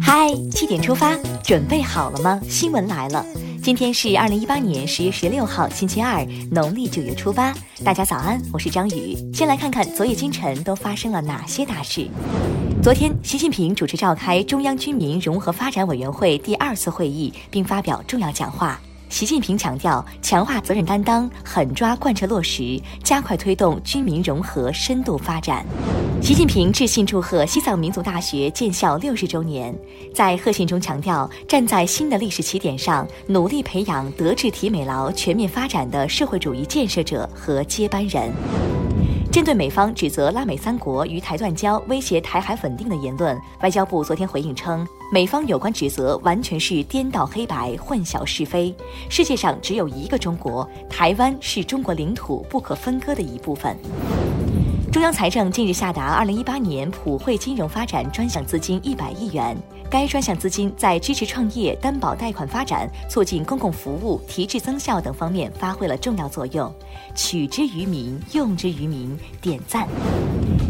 嗨，七点出发，准备好了吗？新闻来了，今天是二零一八年十月十六号，星期二，农历九月初八。大家早安，我是张宇。先来看看昨夜今晨都发生了哪些大事。昨天，习近平主持召开中央军民融合发展委员会第二次会议，并发表重要讲话。习近平强调，强化责任担当，狠抓贯彻落实，加快推动军民融合深度发展。习近平致信祝贺西藏民族大学建校六十周年，在贺信中强调，站在新的历史起点上，努力培养德智体美劳全面发展的社会主义建设者和接班人。针对美方指责拉美三国与台断交、威胁台海稳定的言论，外交部昨天回应称，美方有关指责完全是颠倒黑白、混淆是非。世界上只有一个中国，台湾是中国领土不可分割的一部分。中央财政近日下达二零一八年普惠金融发展专项资金一百亿元。该专项资金在支持创业、担保贷款发展、促进公共服务提质增效等方面发挥了重要作用，取之于民，用之于民，点赞。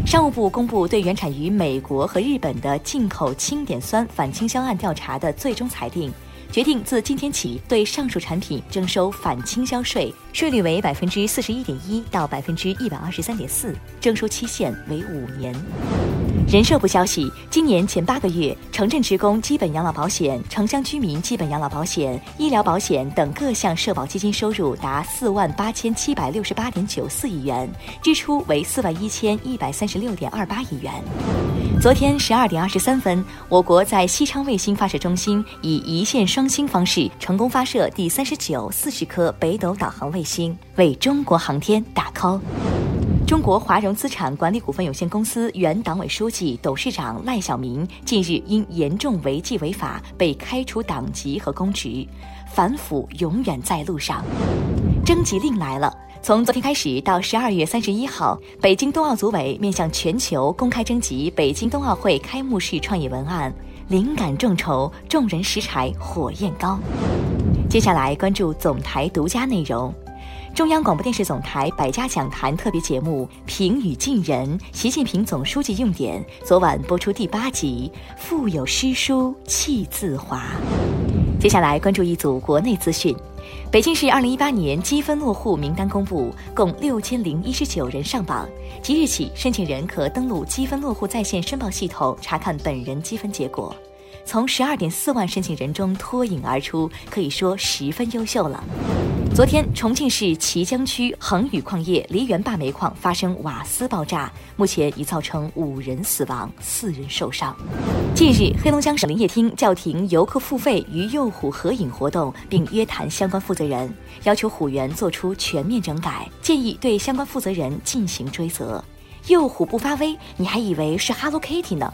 商务部公布对原产于美国和日本的进口氢碘酸反倾销案调查的最终裁定。决定自今天起对上述产品征收反倾销税，税率为百分之四十一点一到百分之一百二十三点四，征收期限为五年。人社部消息，今年前八个月，城镇职工基本养老保险、城乡居民基本养老保险、医疗保险等各项社保基金收入达四万八千七百六十八点九四亿元，支出为四万一千一百三十六点二八亿元。昨天十二点二十三分，我国在西昌卫星发射中心以一线双星方式成功发射第三十九、四十颗北斗导航卫星，为中国航天打 call。中国华融资产管理股份有限公司原党委书记、董事长赖小民近日因严重违纪违法被开除党籍和公职，反腐永远在路上。征集令来了。从昨天开始到十二月三十一号，北京冬奥组委面向全球公开征集北京冬奥会开幕式创意文案，灵感众筹，众人拾柴火焰高。接下来关注总台独家内容，中央广播电视总台百家讲坛特别节目《平语近人》，习近平总书记用典，昨晚播出第八集，腹有诗书气自华。接下来关注一组国内资讯。北京市二零一八年积分落户名单公布，共六千零一十九人上榜。即日起，申请人可登录积分落户在线申报系统查看本人积分结果。从十二点四万申请人中脱颖而出，可以说十分优秀了。昨天，重庆市綦江区恒宇矿业梨园坝煤矿发生瓦斯爆炸，目前已造成五人死亡、四人受伤。近日，黑龙江省林业厅叫停游客付费与幼虎合影活动，并约谈相关负责人，要求虎园做出全面整改，建议对相关负责人进行追责。幼虎不发威，你还以为是 Hello Kitty 呢？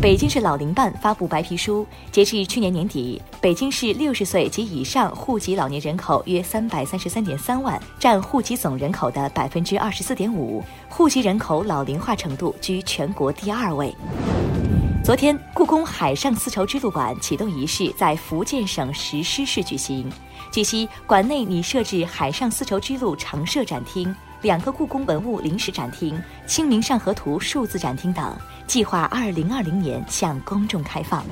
北京市老龄办发布白皮书，截至去年年底，北京市六十岁及以上户籍老年人口约三百三十三点三万，占户籍总人口的百分之二十四点五，户籍人口老龄化程度居全国第二位。昨天，故宫海上丝绸之路馆启动仪式在福建省石狮市举行。据悉，馆内拟设置海上丝绸之路常设展厅。两个故宫文物临时展厅、《清明上河图》数字展厅等，计划二零二零年向公众开放。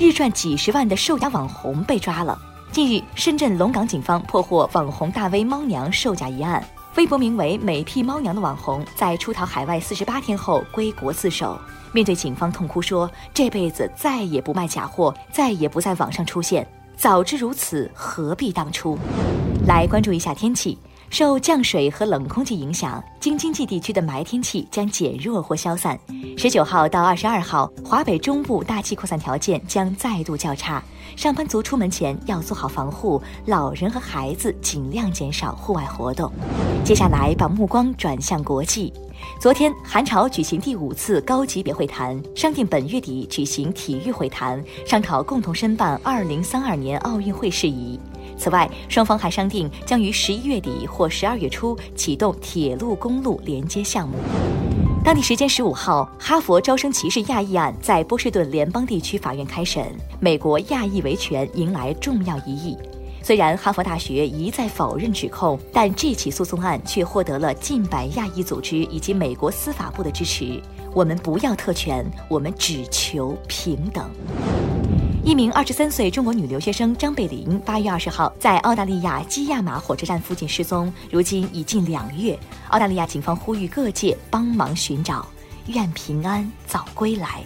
日赚几十万的售假网红被抓了。近日，深圳龙岗警方破获网红大 V 猫娘售假一案，微博名为“美屁猫娘”的网红在出逃海外四十八天后归国自首。面对警方痛哭说：“这辈子再也不卖假货，再也不在网上出现。早知如此，何必当初？”来关注一下天气。受降水和冷空气影响，京津冀地区的霾天气将减弱或消散。十九号到二十二号，华北中部大气扩散条件将再度较差，上班族出门前要做好防护，老人和孩子尽量减少户外活动。接下来把目光转向国际，昨天韩朝举行第五次高级别会谈，商定本月底举行体育会谈，商讨共同申办二零三二年奥运会事宜。此外，双方还商定将于十一月底或十二月初启动铁路公路连接项目。当地时间十五号，哈佛招生歧视亚裔案在波士顿联邦地区法院开审，美国亚裔维权迎来重要一役。虽然哈佛大学一再否认指控，但这起诉讼案却获得了近百亚裔组织以及美国司法部的支持。我们不要特权，我们只求平等。一名二十三岁中国女留学生张贝琳，八月二十号在澳大利亚基亚马火车站附近失踪，如今已近两月。澳大利亚警方呼吁各界帮忙寻找，愿平安早归来。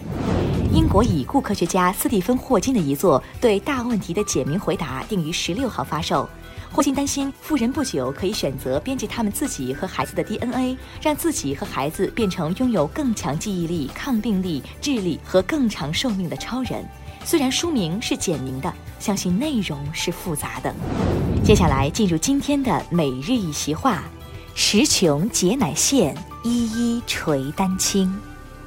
英国已故科学家斯蒂芬·霍金的遗作《对大问题的简明回答》定于十六号发售。霍金担心富人不久可以选择编辑他们自己和孩子的 DNA，让自己和孩子变成拥有更强记忆力、抗病力、智力和更长寿命的超人。虽然书名是简明的，相信内容是复杂的。接下来进入今天的每日一席话：时穷节乃现，一一垂丹青。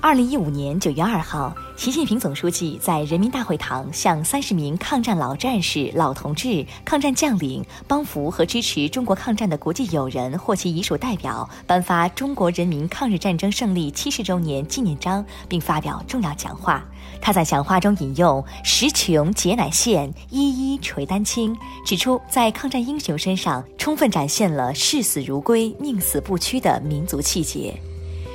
二零一五年九月二号，习近平总书记在人民大会堂向三十名抗战老战士、老同志、抗战将领、帮扶和支持中国抗战的国际友人或其遗属代表颁发中国人民抗日战争胜利七十周年纪念章，并发表重要讲话。他在讲话中引用“时穷节乃现，一一垂丹青”，指出在抗战英雄身上充分展现了视死如归、宁死不屈的民族气节。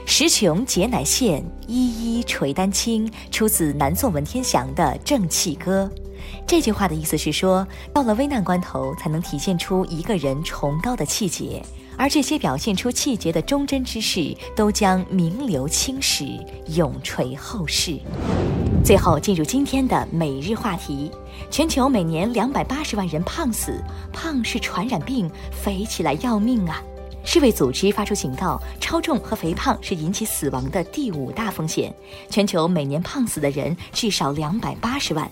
时穷节乃现，一一垂丹青，出自南宋文天祥的《正气歌》。这句话的意思是说，到了危难关头，才能体现出一个人崇高的气节，而这些表现出气节的忠贞之士，都将名留青史，永垂后世。最后进入今天的每日话题：全球每年两百八十万人胖死，胖是传染病，肥起来要命啊！世卫组织发出警告，超重和肥胖是引起死亡的第五大风险。全球每年胖死的人至少两百八十万。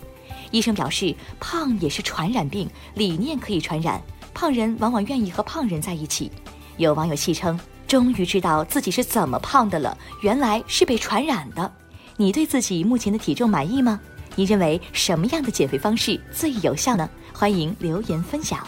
医生表示，胖也是传染病，理念可以传染，胖人往往愿意和胖人在一起。有网友戏称，终于知道自己是怎么胖的了，原来是被传染的。你对自己目前的体重满意吗？你认为什么样的减肥方式最有效呢？欢迎留言分享。